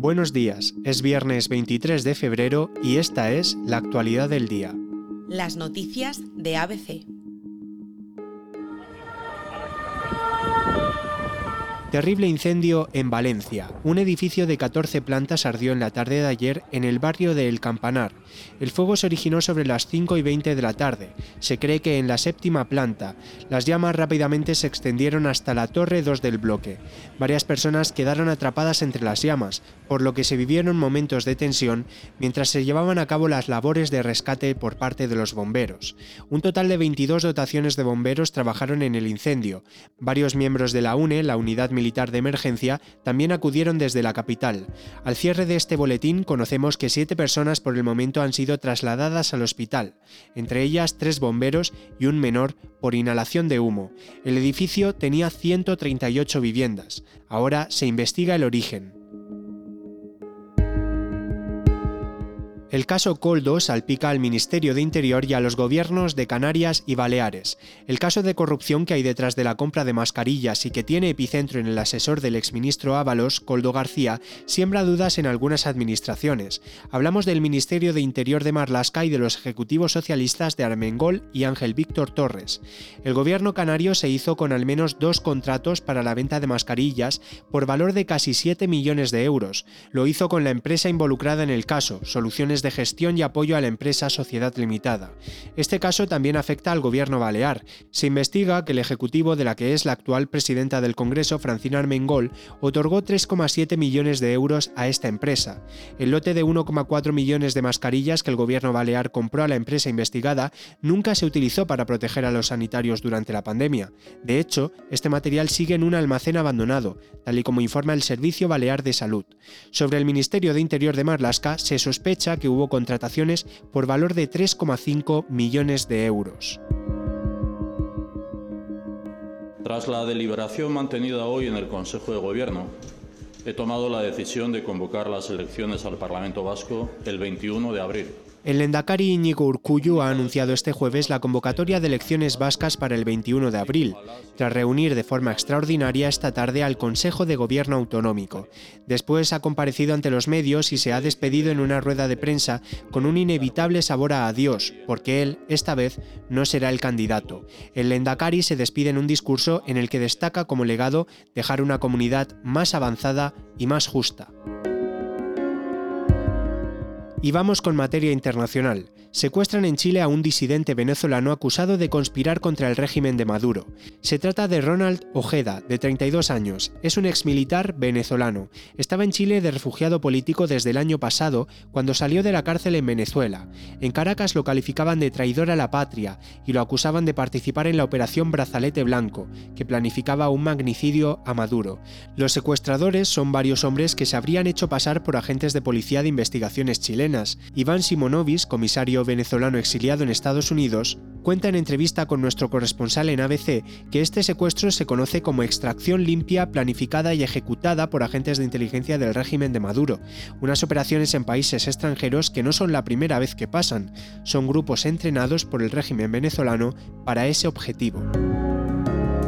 Buenos días, es viernes 23 de febrero y esta es la actualidad del día. Las noticias de ABC. Terrible incendio en Valencia. Un edificio de 14 plantas ardió en la tarde de ayer en el barrio de El Campanar. El fuego se originó sobre las 5 y 20 de la tarde. Se cree que en la séptima planta. Las llamas rápidamente se extendieron hasta la torre 2 del bloque. Varias personas quedaron atrapadas entre las llamas, por lo que se vivieron momentos de tensión mientras se llevaban a cabo las labores de rescate por parte de los bomberos. Un total de 22 dotaciones de bomberos trabajaron en el incendio. Varios miembros de la UNE, la Unidad Militar de Emergencia, también acudieron desde la capital. Al cierre de este boletín conocemos que siete personas por el momento han sido trasladadas al hospital, entre ellas tres bomberos y un menor por inhalación de humo. El edificio tenía 138 viviendas. Ahora se investiga el origen. El caso Coldo salpica al Ministerio de Interior y a los gobiernos de Canarias y Baleares. El caso de corrupción que hay detrás de la compra de mascarillas y que tiene epicentro en el asesor del exministro Ábalos, Coldo García, siembra dudas en algunas administraciones. Hablamos del Ministerio de Interior de Marlasca y de los ejecutivos socialistas de Armengol y Ángel Víctor Torres. El gobierno canario se hizo con al menos dos contratos para la venta de mascarillas por valor de casi 7 millones de euros. Lo hizo con la empresa involucrada en el caso, Soluciones de gestión y apoyo a la empresa Sociedad Limitada. Este caso también afecta al gobierno balear. Se investiga que el ejecutivo de la que es la actual presidenta del Congreso, Francina Armengol, otorgó 3,7 millones de euros a esta empresa. El lote de 1,4 millones de mascarillas que el gobierno balear compró a la empresa investigada nunca se utilizó para proteger a los sanitarios durante la pandemia. De hecho, este material sigue en un almacén abandonado, tal y como informa el Servicio Balear de Salud. Sobre el Ministerio de Interior de Marlaska se sospecha hubo contrataciones por valor de 3,5 millones de euros. Tras la deliberación mantenida hoy en el Consejo de Gobierno, he tomado la decisión de convocar las elecciones al Parlamento Vasco el 21 de abril. El Lendakari Íñigo Urcullu ha anunciado este jueves la convocatoria de elecciones vascas para el 21 de abril, tras reunir de forma extraordinaria esta tarde al Consejo de Gobierno Autonómico. Después ha comparecido ante los medios y se ha despedido en una rueda de prensa con un inevitable sabor a adiós, porque él, esta vez, no será el candidato. El Lendakari se despide en un discurso en el que destaca como legado dejar una comunidad más avanzada y más justa. Y vamos con materia internacional. Secuestran en Chile a un disidente venezolano acusado de conspirar contra el régimen de Maduro. Se trata de Ronald Ojeda, de 32 años. Es un exmilitar venezolano. Estaba en Chile de refugiado político desde el año pasado, cuando salió de la cárcel en Venezuela. En Caracas lo calificaban de traidor a la patria y lo acusaban de participar en la operación Brazalete Blanco, que planificaba un magnicidio a Maduro. Los secuestradores son varios hombres que se habrían hecho pasar por agentes de policía de investigaciones chilenas Iván Simonovis, comisario venezolano exiliado en Estados Unidos, cuenta en entrevista con nuestro corresponsal en ABC que este secuestro se conoce como extracción limpia, planificada y ejecutada por agentes de inteligencia del régimen de Maduro, unas operaciones en países extranjeros que no son la primera vez que pasan, son grupos entrenados por el régimen venezolano para ese objetivo.